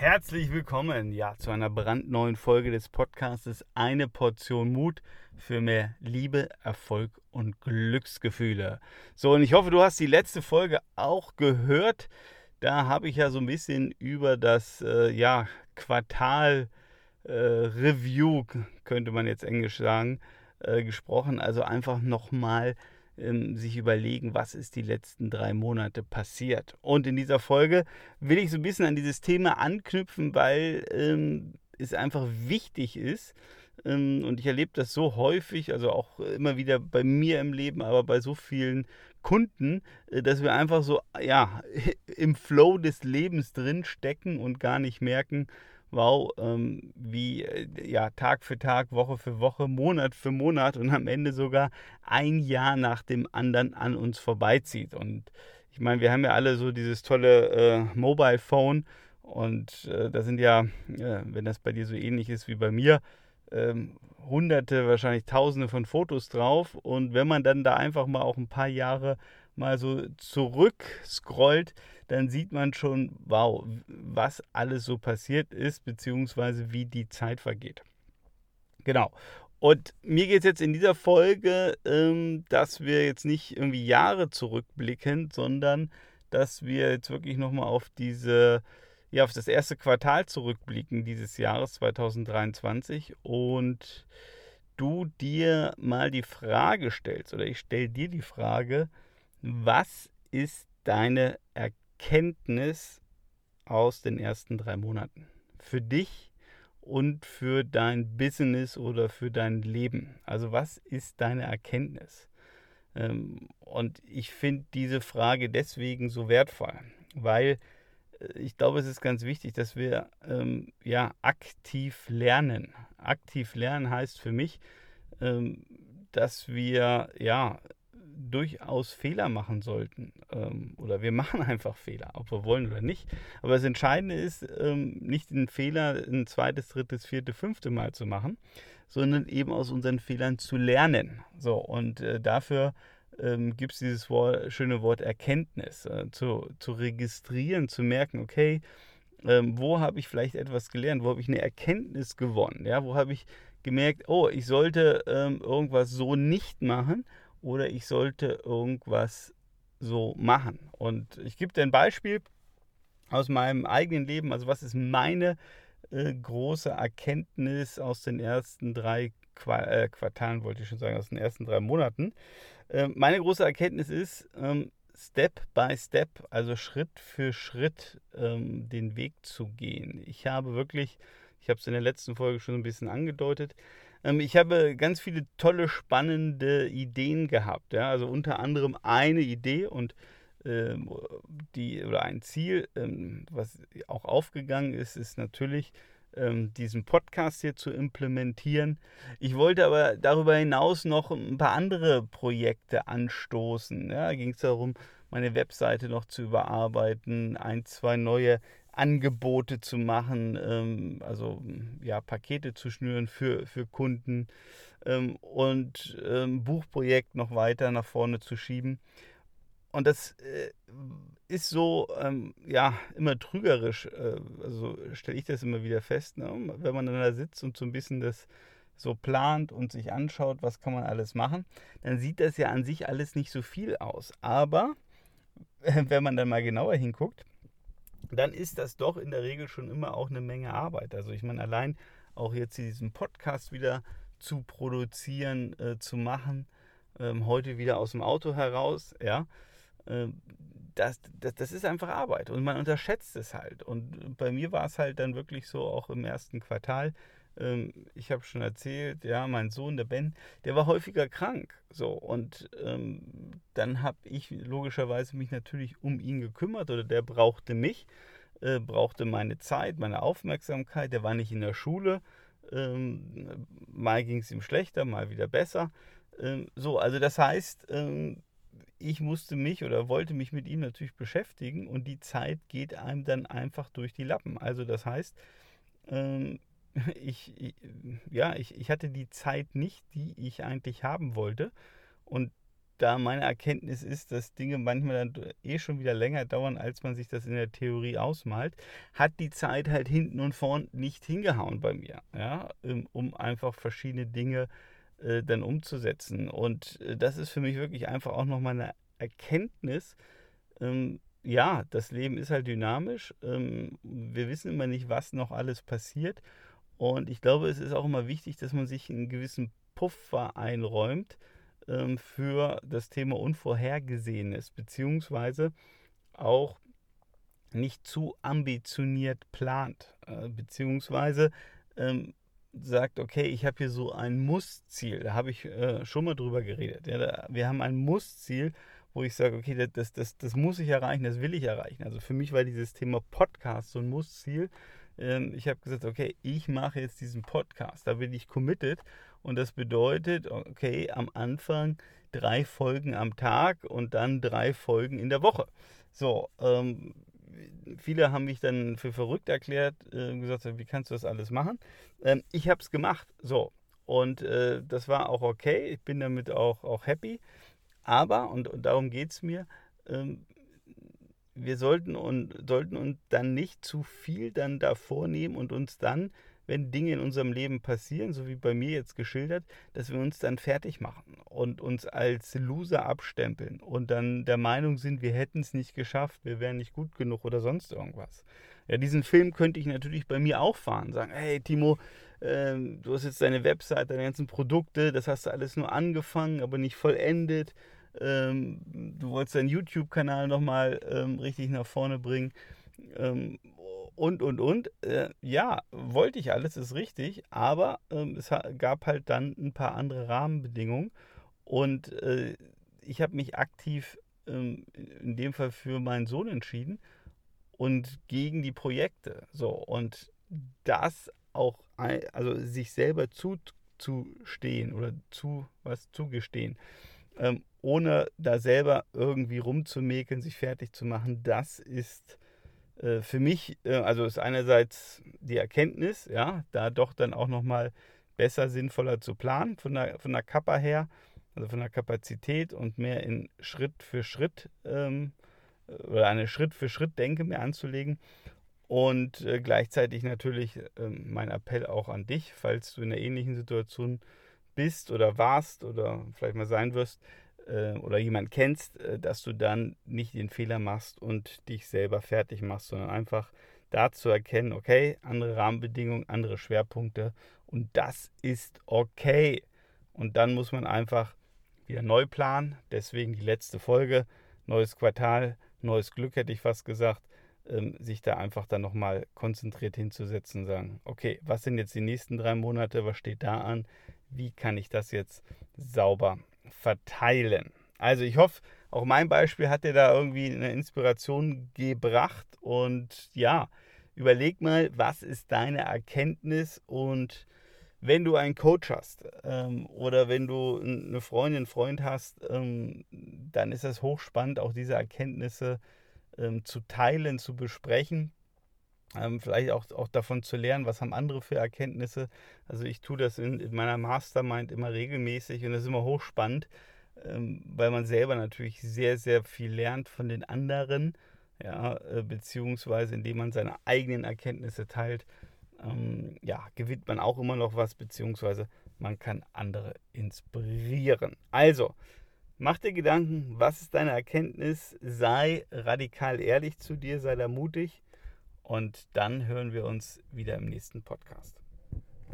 Herzlich willkommen, ja, zu einer brandneuen Folge des Podcastes Eine Portion Mut für mehr Liebe, Erfolg und Glücksgefühle. So, und ich hoffe, du hast die letzte Folge auch gehört. Da habe ich ja so ein bisschen über das, äh, ja, Quartal äh, Review, könnte man jetzt englisch sagen, äh, gesprochen. Also einfach nochmal ähm, sich überlegen, was ist die letzten drei Monate passiert. Und in dieser Folge will ich so ein bisschen an dieses Thema anknüpfen, weil ähm, es einfach wichtig ist. Ähm, und ich erlebe das so häufig, also auch immer wieder bei mir im Leben, aber bei so vielen Kunden, äh, dass wir einfach so ja, im Flow des Lebens drin stecken und gar nicht merken, wow, ähm, wie äh, ja, Tag für Tag, Woche für Woche, Monat für Monat und am Ende sogar ein Jahr nach dem anderen an uns vorbeizieht. Und ich meine, wir haben ja alle so dieses tolle äh, Mobile Phone und äh, da sind ja, äh, wenn das bei dir so ähnlich ist wie bei mir, ähm, hunderte, wahrscheinlich tausende von Fotos drauf. Und wenn man dann da einfach mal auch ein paar Jahre mal so zurück scrollt, dann sieht man schon, wow, was alles so passiert ist, beziehungsweise wie die Zeit vergeht. Genau. Und mir geht es jetzt in dieser Folge, ähm, dass wir jetzt nicht irgendwie Jahre zurückblicken, sondern dass wir jetzt wirklich nochmal auf diese, ja, auf das erste Quartal zurückblicken dieses Jahres 2023 und du dir mal die Frage stellst, oder ich stelle dir die Frage, was ist deine Erkenntnis? Aus den ersten drei Monaten. Für dich und für dein Business oder für dein Leben. Also was ist deine Erkenntnis? Ähm, und ich finde diese Frage deswegen so wertvoll, weil äh, ich glaube, es ist ganz wichtig, dass wir ähm, ja aktiv lernen. Aktiv lernen heißt für mich, ähm, dass wir ja durchaus Fehler machen sollten. Ähm, oder wir machen einfach Fehler, ob wir wollen oder nicht. Aber das Entscheidende ist, ähm, nicht den Fehler ein zweites, drittes, viertes, fünfte Mal zu machen, sondern eben aus unseren Fehlern zu lernen. So, und äh, dafür ähm, gibt es dieses Wort, schöne Wort Erkenntnis, äh, zu, zu registrieren, zu merken, okay, ähm, wo habe ich vielleicht etwas gelernt, wo habe ich eine Erkenntnis gewonnen, ja, wo habe ich gemerkt, oh, ich sollte ähm, irgendwas so nicht machen oder ich sollte irgendwas so machen. Und ich gebe dir ein Beispiel aus meinem eigenen Leben. Also was ist meine äh, große Erkenntnis aus den ersten drei Qua äh, Quartalen, wollte ich schon sagen, aus den ersten drei Monaten. Äh, meine große Erkenntnis ist, ähm, Step by Step, also Schritt für Schritt ähm, den Weg zu gehen. Ich habe wirklich, ich habe es in der letzten Folge schon ein bisschen angedeutet, ich habe ganz viele tolle, spannende Ideen gehabt. Ja? Also unter anderem eine Idee und ähm, die oder ein Ziel, ähm, was auch aufgegangen ist, ist natürlich ähm, diesen Podcast hier zu implementieren. Ich wollte aber darüber hinaus noch ein paar andere Projekte anstoßen. Ja, da ging es darum, meine Webseite noch zu überarbeiten, ein, zwei neue Angebote zu machen, ähm, also ja, Pakete zu schnüren für, für Kunden ähm, und ähm, Buchprojekt noch weiter nach vorne zu schieben. Und das äh, ist so, ähm, ja, immer trügerisch. Äh, also stelle ich das immer wieder fest, ne? wenn man dann da sitzt und so ein bisschen das so plant und sich anschaut, was kann man alles machen, dann sieht das ja an sich alles nicht so viel aus. Aber wenn man dann mal genauer hinguckt, dann ist das doch in der Regel schon immer auch eine Menge Arbeit. Also ich meine, allein auch jetzt diesen Podcast wieder zu produzieren, äh, zu machen, ähm, heute wieder aus dem Auto heraus, ja, äh, das, das, das ist einfach Arbeit und man unterschätzt es halt. Und bei mir war es halt dann wirklich so auch im ersten Quartal, ähm, ich habe schon erzählt, ja, mein Sohn, der Ben, der war häufiger krank. So, und ähm, dann habe ich logischerweise mich natürlich um ihn gekümmert oder der brauchte mich, äh, brauchte meine Zeit, meine Aufmerksamkeit. Der war nicht in der Schule. Ähm, mal ging es ihm schlechter, mal wieder besser. Ähm, so, also das heißt, ähm, ich musste mich oder wollte mich mit ihm natürlich beschäftigen und die Zeit geht einem dann einfach durch die Lappen. Also das heißt, ähm, ich, ja, ich, ich hatte die Zeit nicht, die ich eigentlich haben wollte. Und da meine Erkenntnis ist, dass Dinge manchmal dann eh schon wieder länger dauern, als man sich das in der Theorie ausmalt, hat die Zeit halt hinten und vorn nicht hingehauen bei mir, ja, ähm, um einfach verschiedene Dinge äh, dann umzusetzen. Und äh, das ist für mich wirklich einfach auch nochmal eine Erkenntnis, ähm, ja, das Leben ist halt dynamisch. Ähm, wir wissen immer nicht, was noch alles passiert. Und ich glaube, es ist auch immer wichtig, dass man sich einen gewissen Puffer einräumt ähm, für das Thema Unvorhergesehenes, beziehungsweise auch nicht zu ambitioniert plant, äh, beziehungsweise ähm, sagt, okay, ich habe hier so ein Muss-Ziel, da habe ich äh, schon mal drüber geredet. Ja, da, wir haben ein Muss-Ziel wo ich sage, okay, das, das, das muss ich erreichen, das will ich erreichen. Also für mich war dieses Thema Podcast so ein Muss-Ziel. Ähm, ich habe gesagt, okay, ich mache jetzt diesen Podcast, da bin ich committed und das bedeutet, okay, am Anfang drei Folgen am Tag und dann drei Folgen in der Woche. So, ähm, viele haben mich dann für verrückt erklärt, äh, gesagt, wie kannst du das alles machen? Ähm, ich habe es gemacht, so. Und äh, das war auch okay. Ich bin damit auch, auch happy. Aber, und, und darum geht es mir, ähm, wir sollten, und, sollten uns dann nicht zu viel dann davor nehmen und uns dann, wenn Dinge in unserem Leben passieren, so wie bei mir jetzt geschildert, dass wir uns dann fertig machen und uns als Loser abstempeln und dann der Meinung sind, wir hätten es nicht geschafft, wir wären nicht gut genug oder sonst irgendwas. Ja, diesen Film könnte ich natürlich bei mir auch fahren, sagen, hey Timo, ähm, du hast jetzt deine Website, deine ganzen Produkte, das hast du alles nur angefangen, aber nicht vollendet ähm, du wolltest deinen YouTube-Kanal nochmal ähm, richtig nach vorne bringen ähm, und, und, und. Äh, ja, wollte ich alles, ist richtig, aber ähm, es gab halt dann ein paar andere Rahmenbedingungen und äh, ich habe mich aktiv ähm, in dem Fall für meinen Sohn entschieden und gegen die Projekte. So, und das auch, also sich selber zuzustehen oder zu was zugestehen ähm, ohne da selber irgendwie rumzumäkeln, sich fertig zu machen, das ist äh, für mich, äh, also ist einerseits die Erkenntnis, ja, da doch dann auch nochmal besser, sinnvoller zu planen von der, von der Kappa her, also von der Kapazität und mehr in Schritt für Schritt ähm, oder eine Schritt für Schritt Denke mehr anzulegen. Und äh, gleichzeitig natürlich ähm, mein Appell auch an dich, falls du in einer ähnlichen Situation bist oder warst oder vielleicht mal sein wirst, äh, oder jemand kennst, äh, dass du dann nicht den Fehler machst und dich selber fertig machst, sondern einfach da zu erkennen, okay, andere Rahmenbedingungen, andere Schwerpunkte und das ist okay. Und dann muss man einfach wieder neu planen. Deswegen die letzte Folge, neues Quartal, neues Glück hätte ich fast gesagt, ähm, sich da einfach dann nochmal konzentriert hinzusetzen und sagen, okay, was sind jetzt die nächsten drei Monate, was steht da an, wie kann ich das jetzt sauber verteilen. Also ich hoffe, auch mein Beispiel hat dir da irgendwie eine Inspiration gebracht. Und ja, überleg mal, was ist deine Erkenntnis und wenn du einen Coach hast ähm, oder wenn du eine Freundin, einen Freund hast, ähm, dann ist es hochspannend, auch diese Erkenntnisse ähm, zu teilen, zu besprechen. Ähm, vielleicht auch, auch davon zu lernen, was haben andere für Erkenntnisse. Also ich tue das in, in meiner Mastermind immer regelmäßig und das ist immer hochspannend, ähm, weil man selber natürlich sehr, sehr viel lernt von den anderen, ja, äh, beziehungsweise indem man seine eigenen Erkenntnisse teilt, ähm, ja, gewinnt man auch immer noch was, beziehungsweise man kann andere inspirieren. Also, mach dir Gedanken, was ist deine Erkenntnis? Sei radikal ehrlich zu dir, sei da mutig und dann hören wir uns wieder im nächsten Podcast.